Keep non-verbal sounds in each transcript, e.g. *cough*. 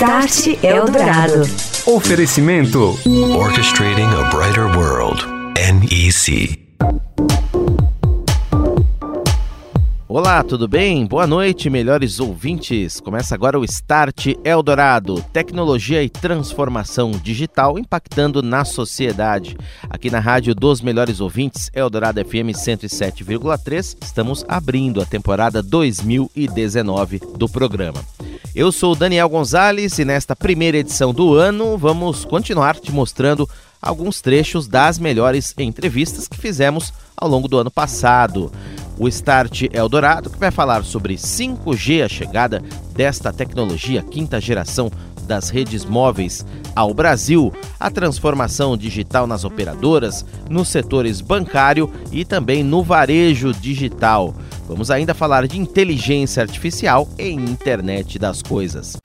Start Eldorado. Oferecimento Orchestrating a Brighter World. NEC. Olá, tudo bem? Boa noite, melhores ouvintes. Começa agora o Start Eldorado, tecnologia e transformação digital impactando na sociedade. Aqui na rádio dos melhores ouvintes, Eldorado FM 107,3, estamos abrindo a temporada 2019 do programa. Eu sou Daniel Gonzalez e nesta primeira edição do ano vamos continuar te mostrando alguns trechos das melhores entrevistas que fizemos ao longo do ano passado. O Start Eldorado, que vai falar sobre 5G, a chegada desta tecnologia, quinta geração das redes móveis ao Brasil, a transformação digital nas operadoras, nos setores bancário e também no varejo digital. Vamos ainda falar de inteligência artificial e internet das coisas.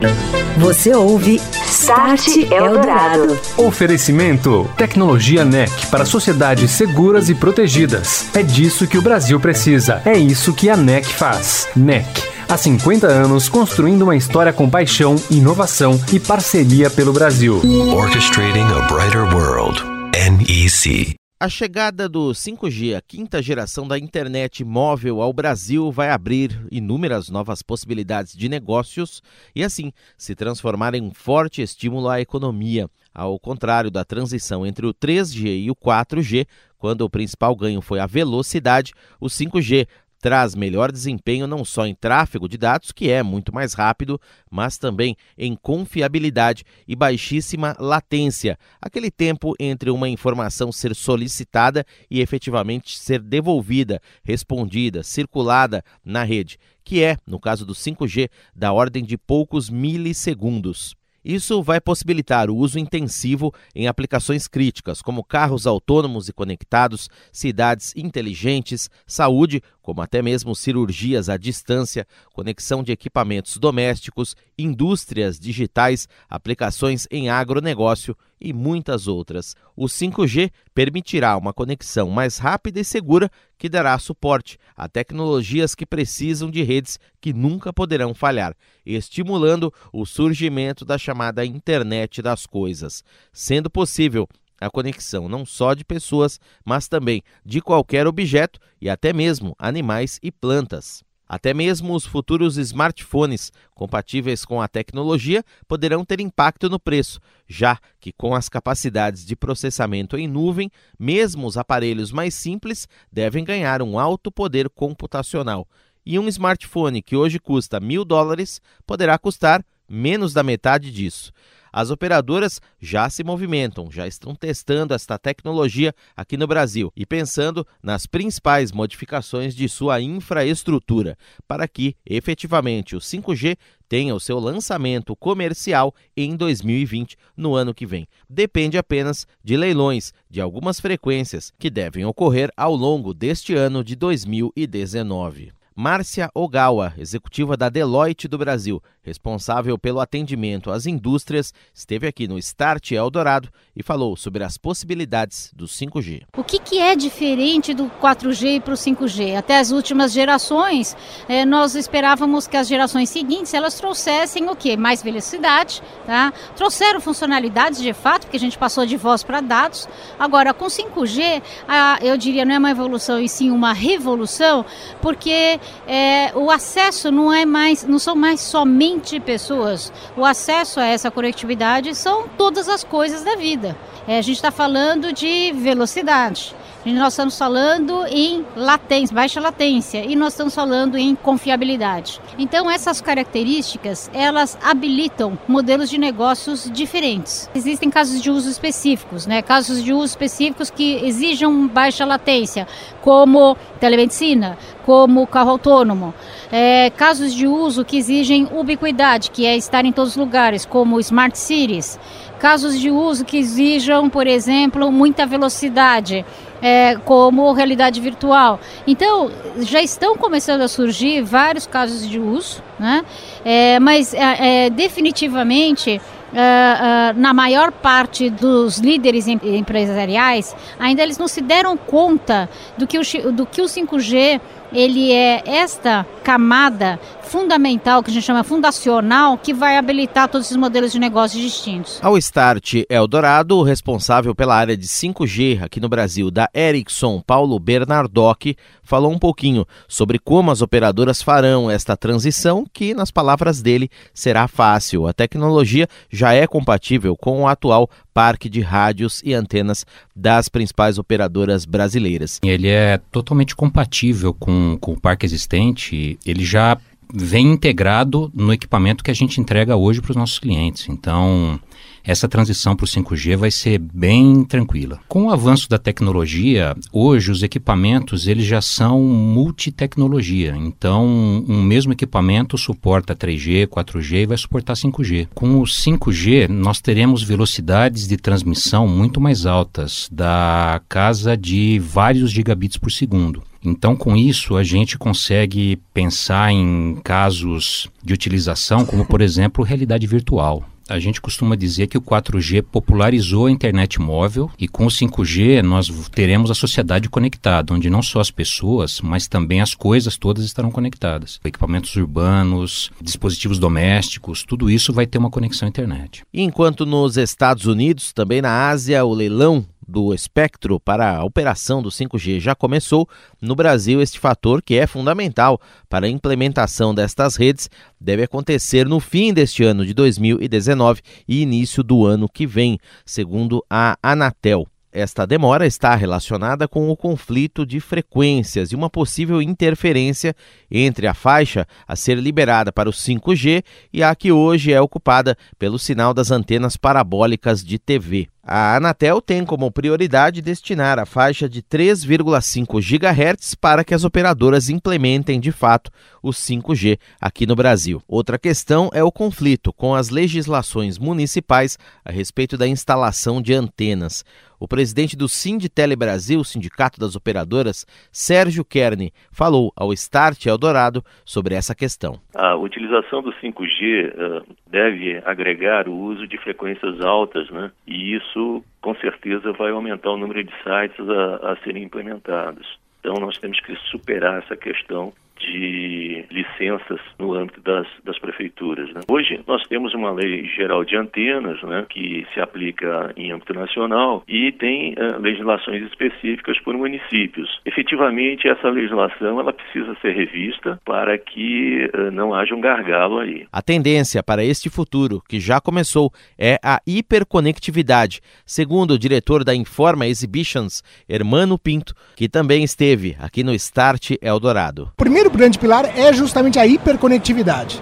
Você ouve Start Eldorado. Oferecimento Tecnologia NEC para sociedades seguras e protegidas. É disso que o Brasil precisa. É isso que a NEC faz. NEC. Há 50 anos construindo uma história com paixão, inovação e parceria pelo Brasil. Orchestrating a Brighter World. NEC. A chegada do 5G, a quinta geração da internet móvel ao Brasil, vai abrir inúmeras novas possibilidades de negócios e, assim, se transformar em um forte estímulo à economia. Ao contrário da transição entre o 3G e o 4G, quando o principal ganho foi a velocidade, o 5G traz melhor desempenho não só em tráfego de dados, que é muito mais rápido, mas também em confiabilidade e baixíssima latência, aquele tempo entre uma informação ser solicitada e efetivamente ser devolvida, respondida, circulada na rede, que é, no caso do 5G, da ordem de poucos milissegundos. Isso vai possibilitar o uso intensivo em aplicações críticas, como carros autônomos e conectados, cidades inteligentes, saúde, como até mesmo cirurgias à distância, conexão de equipamentos domésticos, indústrias digitais, aplicações em agronegócio e muitas outras. O 5G permitirá uma conexão mais rápida e segura que dará suporte a tecnologias que precisam de redes que nunca poderão falhar, estimulando o surgimento da chamada internet das coisas, sendo possível a conexão não só de pessoas, mas também de qualquer objeto e até mesmo animais e plantas. Até mesmo os futuros smartphones compatíveis com a tecnologia poderão ter impacto no preço, já que com as capacidades de processamento em nuvem, mesmo os aparelhos mais simples devem ganhar um alto poder computacional. E um smartphone que hoje custa mil dólares poderá custar menos da metade disso. As operadoras já se movimentam, já estão testando esta tecnologia aqui no Brasil e pensando nas principais modificações de sua infraestrutura para que, efetivamente, o 5G tenha o seu lançamento comercial em 2020, no ano que vem. Depende apenas de leilões de algumas frequências que devem ocorrer ao longo deste ano de 2019. Márcia Ogawa, executiva da Deloitte do Brasil, responsável pelo atendimento às indústrias, esteve aqui no Start Eldorado e falou sobre as possibilidades do 5G. O que, que é diferente do 4G para o 5G? Até as últimas gerações, eh, nós esperávamos que as gerações seguintes elas trouxessem o quê? Mais velocidade, tá? trouxeram funcionalidades de fato, porque a gente passou de voz para dados. Agora, com 5G, a, eu diria não é uma evolução e sim uma revolução, porque é, o acesso não é mais, não são mais somente pessoas. O acesso a essa conectividade são todas as coisas da vida. É, a gente está falando de velocidade. Nós estamos falando em latência, baixa latência, e nós estamos falando em confiabilidade. Então, essas características, elas habilitam modelos de negócios diferentes. Existem casos de uso específicos, né? Casos de uso específicos que exijam baixa latência, como telemedicina, como carro autônomo. É, casos de uso que exigem ubiquidade, que é estar em todos os lugares, como smart cities. Casos de uso que exijam, por exemplo, muita velocidade, é, como realidade virtual. Então, já estão começando a surgir vários casos de uso, né? É, mas é, é definitivamente. Uh, uh, na maior parte dos líderes em, empresariais, ainda eles não se deram conta do que o, do que o 5G ele é esta camada fundamental, que a gente chama fundacional, que vai habilitar todos esses modelos de negócios distintos. Ao Start Eldorado, o responsável pela área de 5G aqui no Brasil da Ericsson, Paulo Bernardoc, falou um pouquinho sobre como as operadoras farão esta transição, que, nas palavras dele, será fácil. A tecnologia já é compatível com o atual parque de rádios e antenas das principais operadoras brasileiras. Ele é totalmente compatível com, com o parque existente, ele já vem integrado no equipamento que a gente entrega hoje para os nossos clientes. Então, essa transição para o 5G vai ser bem tranquila. Com o avanço da tecnologia, hoje os equipamentos eles já são multitecnologia. Então, um mesmo equipamento suporta 3G, 4G e vai suportar 5G. Com o 5G, nós teremos velocidades de transmissão muito mais altas, da casa de vários gigabits por segundo. Então, com isso, a gente consegue pensar em casos de utilização, como, por *laughs* exemplo, realidade virtual. A gente costuma dizer que o 4G popularizou a internet móvel e com o 5G nós teremos a sociedade conectada, onde não só as pessoas, mas também as coisas todas estarão conectadas. Equipamentos urbanos, dispositivos domésticos, tudo isso vai ter uma conexão à internet. Enquanto nos Estados Unidos, também na Ásia, o leilão do espectro para a operação do 5G já começou, no Brasil este fator, que é fundamental para a implementação destas redes, deve acontecer no fim deste ano de 2019 e início do ano que vem, segundo a Anatel. Esta demora está relacionada com o conflito de frequências e uma possível interferência entre a faixa a ser liberada para o 5G e a que hoje é ocupada pelo sinal das antenas parabólicas de TV. A Anatel tem como prioridade destinar a faixa de 3,5 GHz para que as operadoras implementem de fato o 5G aqui no Brasil. Outra questão é o conflito com as legislações municipais a respeito da instalação de antenas. O presidente do Sinditele Brasil, Sindicato das Operadoras, Sérgio Kern, falou ao Start Eldorado sobre essa questão. A utilização do 5G uh, deve agregar o uso de frequências altas, né? E isso, com certeza, vai aumentar o número de sites a, a serem implementados. Então, nós temos que superar essa questão de licenças no âmbito das, das prefeituras. Né? Hoje nós temos uma lei geral de antenas né, que se aplica em âmbito nacional e tem uh, legislações específicas por municípios. Efetivamente, essa legislação ela precisa ser revista para que uh, não haja um gargalo aí. A tendência para este futuro, que já começou, é a hiperconectividade, segundo o diretor da Informa Exhibitions, Hermano Pinto, que também esteve aqui no Start Eldorado. Primeiro primeiro grande pilar é justamente a hiperconectividade.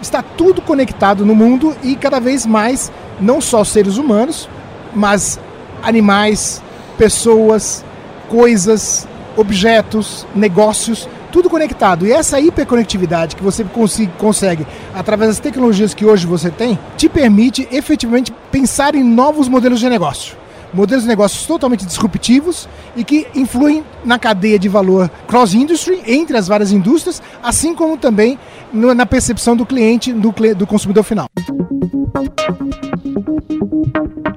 Está tudo conectado no mundo e cada vez mais, não só seres humanos, mas animais, pessoas, coisas, objetos, negócios, tudo conectado. E essa hiperconectividade que você consegue através das tecnologias que hoje você tem, te permite efetivamente pensar em novos modelos de negócio modelos de negócios totalmente disruptivos e que influem na cadeia de valor cross-industry, entre as várias indústrias, assim como também na percepção do cliente, do, do consumidor final.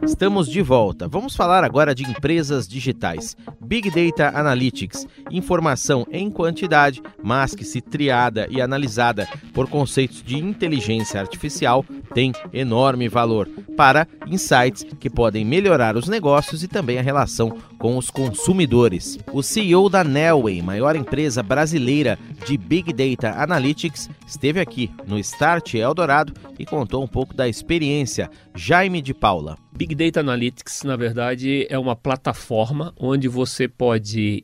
Estamos de volta. Vamos falar agora de empresas digitais. Big Data Analytics, informação em quantidade, mas que se triada e analisada por conceitos de inteligência artificial, tem enorme valor para insights que podem melhorar os negócios e também a relação com os consumidores. O CEO da Nelway, maior empresa brasileira de Big Data Analytics, esteve aqui no Start Eldorado e contou um pouco da experiência. Jaime de Paula. Big Data Analytics, na verdade, é uma plataforma onde você pode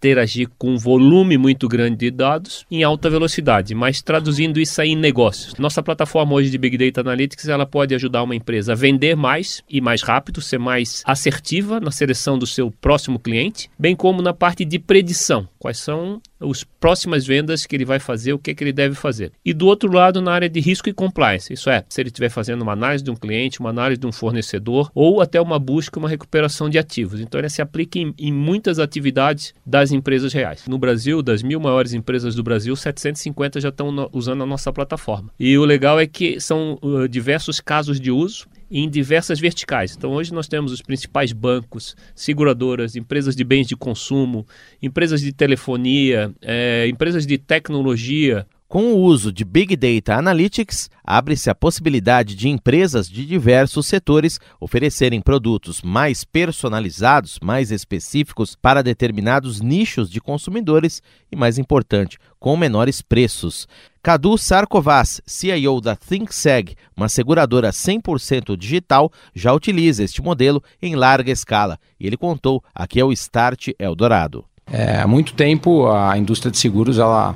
interagir com um volume muito grande de dados em alta velocidade, mas traduzindo isso aí em negócios. Nossa plataforma hoje de Big Data Analytics, ela pode ajudar uma empresa a vender mais e mais rápido, ser mais assertiva na seleção do seu próximo cliente, bem como na parte de predição. Quais são as próximas vendas que ele vai fazer, o que, é que ele deve fazer. E do outro lado, na área de risco e compliance, isso é, se ele estiver fazendo uma análise de um cliente, uma análise de um fornecedor ou até uma busca, uma recuperação de ativos. Então, ele se aplica em, em muitas atividades das empresas reais. No Brasil, das mil maiores empresas do Brasil, 750 já estão usando a nossa plataforma. E o legal é que são uh, diversos casos de uso em diversas verticais. Então, hoje nós temos os principais bancos, seguradoras, empresas de bens de consumo, empresas de telefonia, é, empresas de tecnologia, Com o uso de Big Data Analytics, abre-se a possibilidade de empresas de diversos setores oferecerem produtos mais personalizados, mais específicos para determinados nichos de consumidores e, mais importante, com menores preços. Cadu Sarkovas, CIO da ThinkSeg, uma seguradora 100% digital, já utiliza este modelo em larga escala e ele contou aqui é o Start Eldorado. É, há muito tempo a indústria de seguros ela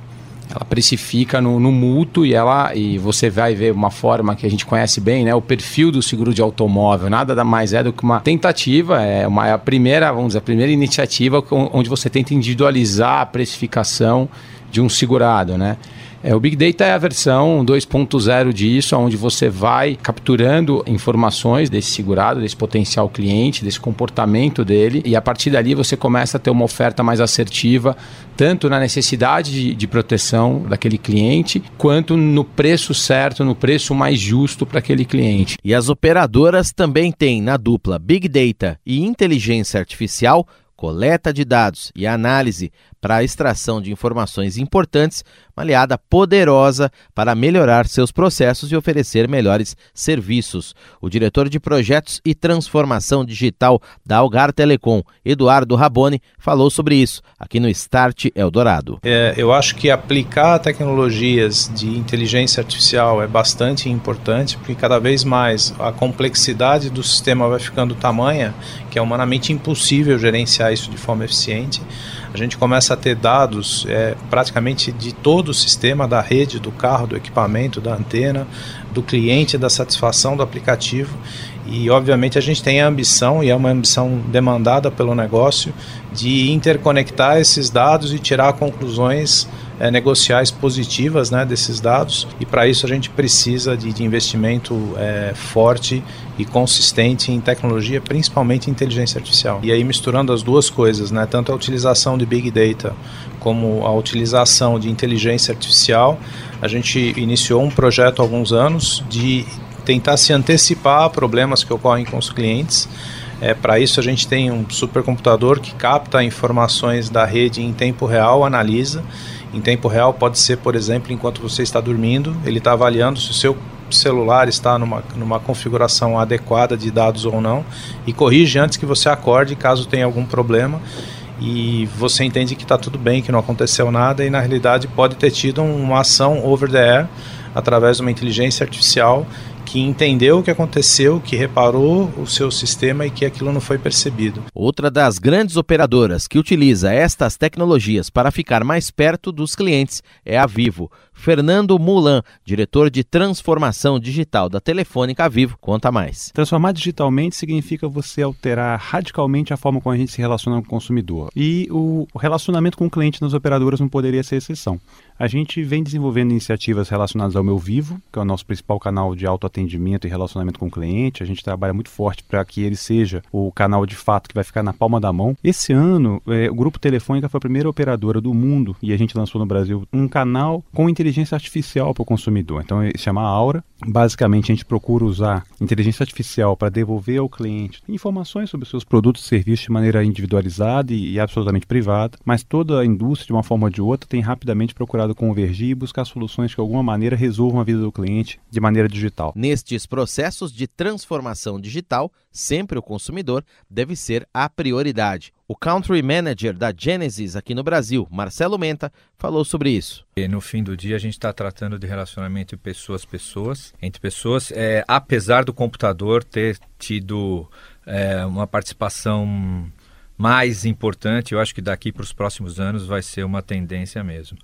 ela precifica no, no mútuo e ela e você vai ver uma forma que a gente conhece bem, né? O perfil do seguro de automóvel. Nada mais é do que uma tentativa, é, uma, é a primeira, vamos dizer, a primeira iniciativa onde você tenta individualizar a precificação de um segurado, né? É, o Big Data é a versão 2.0 disso, onde você vai capturando informações desse segurado, desse potencial cliente, desse comportamento dele, e a partir dali você começa a ter uma oferta mais assertiva, tanto na necessidade de, de proteção daquele cliente, quanto no preço certo, no preço mais justo para aquele cliente. E as operadoras também têm na dupla Big Data e inteligência artificial coleta de dados e análise para a extração de informações importantes, uma aliada poderosa para melhorar seus processos e oferecer melhores serviços. O diretor de projetos e transformação digital da Algar Telecom, Eduardo Raboni, falou sobre isso aqui no Start Eldorado. É, eu acho que aplicar tecnologias de inteligência artificial é bastante importante, porque cada vez mais a complexidade do sistema vai ficando tamanha que é humanamente impossível gerenciar isso de forma eficiente a gente começa a ter dados é, praticamente de todo o sistema, da rede, do carro, do equipamento, da antena, do cliente, da satisfação do aplicativo. E obviamente a gente tem a ambição, e é uma ambição demandada pelo negócio, de interconectar esses dados e tirar conclusões é, negociais positivas né, desses dados. E para isso a gente precisa de, de investimento é, forte e consistente em tecnologia, principalmente inteligência artificial. E aí misturando as duas coisas, né, tanto a utilização de big data como a utilização de inteligência artificial, a gente iniciou um projeto há alguns anos de tentar se antecipar a problemas que ocorrem com os clientes. É, Para isso, a gente tem um supercomputador que capta informações da rede em tempo real, analisa. Em tempo real, pode ser, por exemplo, enquanto você está dormindo, ele está avaliando se o seu celular está numa, numa configuração adequada de dados ou não e corrige antes que você acorde caso tenha algum problema e você entende que está tudo bem, que não aconteceu nada e na realidade pode ter tido uma ação over the air através de uma inteligência artificial que entendeu o que aconteceu, que reparou o seu sistema e que aquilo não foi percebido. Outra das grandes operadoras que utiliza estas tecnologias para ficar mais perto dos clientes é a Vivo. Fernando Mulan, diretor de transformação digital da Telefônica Vivo, conta mais. Transformar digitalmente significa você alterar radicalmente a forma como a gente se relaciona com o consumidor. E o relacionamento com o cliente nas operadoras não poderia ser exceção. A gente vem desenvolvendo iniciativas relacionadas ao Meu Vivo, que é o nosso principal canal de autoatendimento e relacionamento com o cliente. A gente trabalha muito forte para que ele seja o canal de fato que vai ficar na palma da mão. Esse ano, é, o Grupo Telefônica foi a primeira operadora do mundo e a gente lançou no Brasil um canal com inteligência artificial para o consumidor. Então, ele chama Aura. Basicamente, a gente procura usar inteligência artificial para devolver ao cliente informações sobre seus produtos e serviços de maneira individualizada e, e absolutamente privada, mas toda a indústria, de uma forma ou de outra, tem rapidamente procurado convergir e buscar soluções que de alguma maneira resolvam a vida do cliente de maneira digital. Nestes processos de transformação digital, sempre o consumidor deve ser a prioridade. O Country Manager da Genesis aqui no Brasil, Marcelo Menta, falou sobre isso. E no fim do dia, a gente está tratando de relacionamento pessoas-pessoas, entre pessoas, é, apesar do computador ter tido é, uma participação mais importante, eu acho que daqui para os próximos anos vai ser uma tendência mesmo.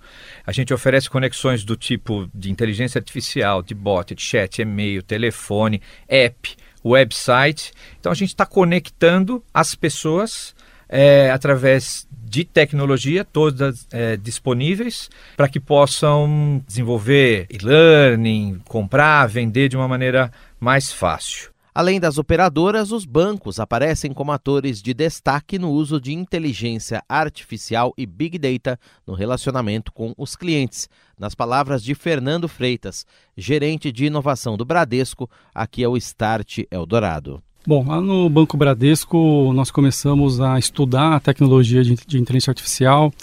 A gente oferece conexões do tipo de inteligência artificial, de bot, de chat, e-mail, telefone, app, website. Então a gente está conectando as pessoas é, através de tecnologia, todas é, disponíveis, para que possam desenvolver e-learning, comprar, vender de uma maneira mais fácil. Além das operadoras, os bancos aparecem como atores de destaque no uso de inteligência artificial e big data no relacionamento com os clientes. Nas palavras de Fernando Freitas, gerente de inovação do Bradesco, aqui é o Start Eldorado. Bom, lá no Banco Bradesco nós começamos a estudar a tecnologia de, de inteligência artificial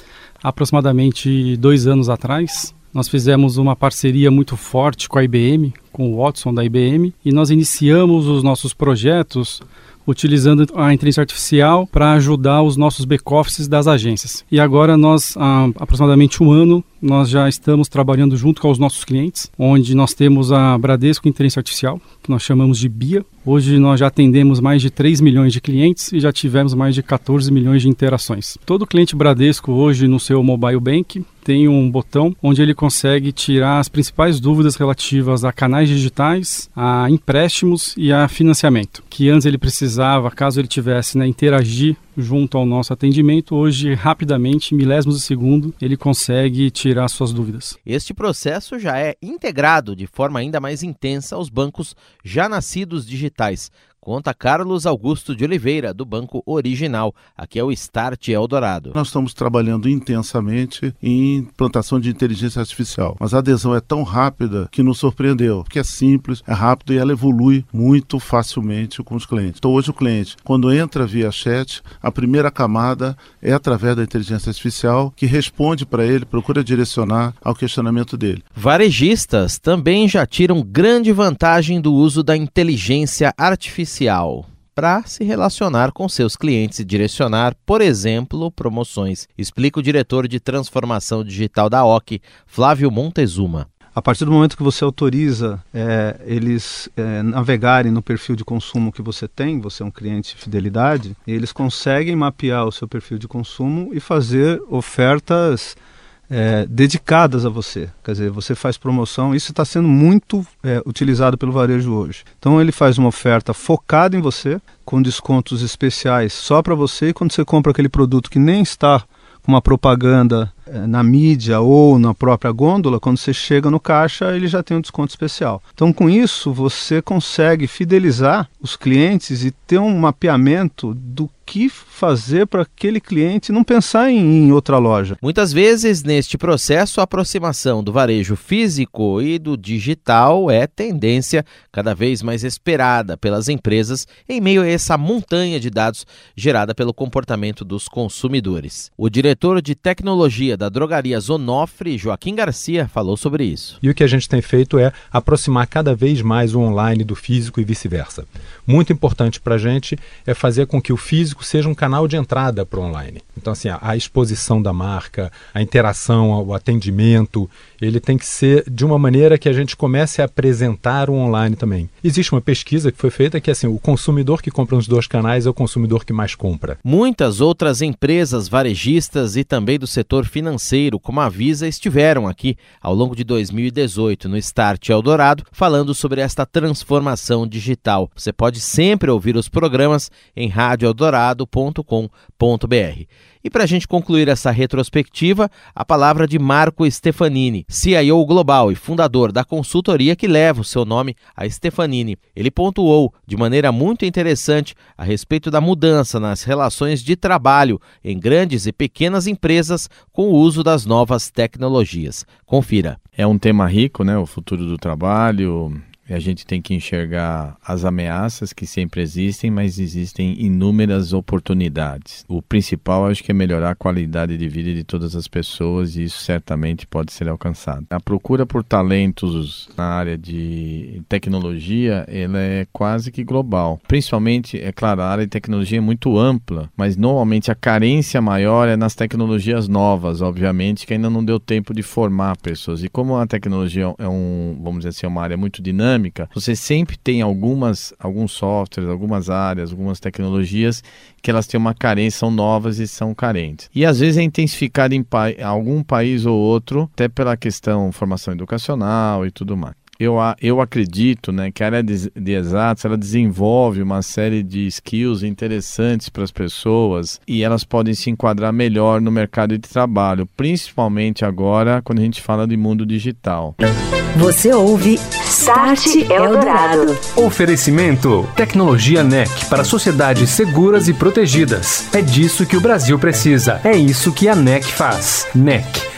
aproximadamente dois anos atrás. Nós fizemos uma parceria muito forte com a IBM, com o Watson da IBM, e nós iniciamos os nossos projetos utilizando a inteligência artificial para ajudar os nossos back-offices das agências. E agora nós, há aproximadamente um ano, nós já estamos trabalhando junto com os nossos clientes, onde nós temos a Bradesco Inteligência Artificial, que nós chamamos de BIA. Hoje nós já atendemos mais de 3 milhões de clientes e já tivemos mais de 14 milhões de interações. Todo cliente Bradesco hoje no seu mobile bank tem um botão onde ele consegue tirar as principais dúvidas relativas a canais digitais, a empréstimos e a financiamento, que antes ele precisava, caso ele tivesse, né, interagir junto ao nosso atendimento, hoje rapidamente, milésimos de segundo, ele consegue tirar suas dúvidas. Este processo já é integrado de forma ainda mais intensa aos bancos já nascidos digitais, Conta Carlos Augusto de Oliveira, do Banco Original. Aqui é o Start Eldorado. Nós estamos trabalhando intensamente em implantação de inteligência artificial, mas a adesão é tão rápida que nos surpreendeu, porque é simples, é rápido e ela evolui muito facilmente com os clientes. Então hoje o cliente, quando entra via chat, a primeira camada é através da inteligência artificial que responde para ele, procura direcionar ao questionamento dele. Varejistas também já tiram grande vantagem do uso da inteligência artificial para se relacionar com seus clientes e direcionar, por exemplo, promoções. Explica o diretor de transformação digital da OC, Flávio Montezuma. A partir do momento que você autoriza é, eles é, navegarem no perfil de consumo que você tem, você é um cliente de fidelidade, eles conseguem mapear o seu perfil de consumo e fazer ofertas é, dedicadas a você. Quer dizer, você faz promoção, isso está sendo muito é, utilizado pelo varejo hoje. Então ele faz uma oferta focada em você, com descontos especiais só para você, e quando você compra aquele produto que nem está com uma propaganda na mídia ou na própria gôndola, quando você chega no caixa, ele já tem um desconto especial. Então, com isso, você consegue fidelizar os clientes e ter um mapeamento do que fazer para aquele cliente não pensar em, em, outra loja. Muitas vezes, neste processo, a aproximação do varejo físico e do digital é tendência cada vez mais esperada pelas empresas em meio a essa montanha de dados gerada pelo comportamento dos consumidores. O diretor de tecnologia da drogaria Zonofre, Joaquim Garcia, falou sobre isso. E o que a gente tem feito é aproximar cada vez mais o online do físico e vice-versa. Muito importante para a gente é fazer com que o físico seja um canal de entrada para o online. Então, assim, a, a, exposição da marca, a interação, o atendimento, ele tem que ser de uma maneira que a gente comece a apresentar o online também. Existe uma pesquisa que foi feita que, assim, o consumidor que compra nos dois canais é o consumidor que mais compra. Muitas outras empresas varejistas e também do setor financeiro, como a Visa, estiveram aqui ao longo de 2018 no Start Eldorado, falando sobre esta transformação digital. Você pode sempre ouvir os programas em Rádio Eldorado eldorado.com.br. E para a gente concluir essa retrospectiva, a palavra de Marco Stefanini, CIO global e fundador da consultoria que leva o seu nome a Stefanini. Ele pontuou de maneira muito interessante a respeito da mudança nas relações de trabalho em grandes e pequenas empresas com o uso das novas tecnologias. Confira. É um tema rico, né? O futuro do trabalho, a gente tem que enxergar as ameaças que sempre existem, mas existem inúmeras oportunidades. O principal, acho que é melhorar a qualidade de vida de todas as pessoas e isso certamente pode ser alcançado. A procura por talentos na área de tecnologia, ela é quase que global. Principalmente, é claro, a área de tecnologia é muito ampla, mas normalmente a carência maior é nas tecnologias novas, obviamente, que ainda não deu tempo de formar pessoas. E como a tecnologia é um, vamos dizer assim, é uma área muito dinâmica, dinâmica, você sempre tem algumas, alguns softwares, algumas áreas, algumas tecnologias que elas têm uma carência, são novas e são carentes. E às vezes é intensificado em pa algum país ou outro, até pela questão formação educacional e tudo mais eu, eu acredito né, que a área de, de exatos ela desenvolve uma série de skills interessantes para as pessoas e elas podem se enquadrar melhor no mercado de trabalho, principalmente agora quando a gente fala de mundo digital. Você ouve Start Eldorado. Oferecimento: Tecnologia NEC para sociedades seguras e protegidas. É disso que o Brasil precisa. É isso que a NEC faz. NEC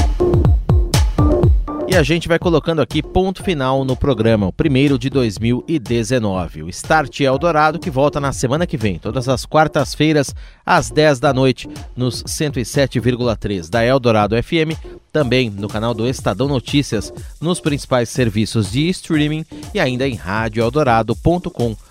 E a gente vai colocando aqui ponto final no programa, o primeiro de 2019. O Start Eldorado que volta na semana que vem, todas as quartas-feiras, às 10 da noite, nos 107,3 da Eldorado FM, também no canal do Estadão Notícias, nos principais serviços de streaming e ainda em radioeldorado.com.br.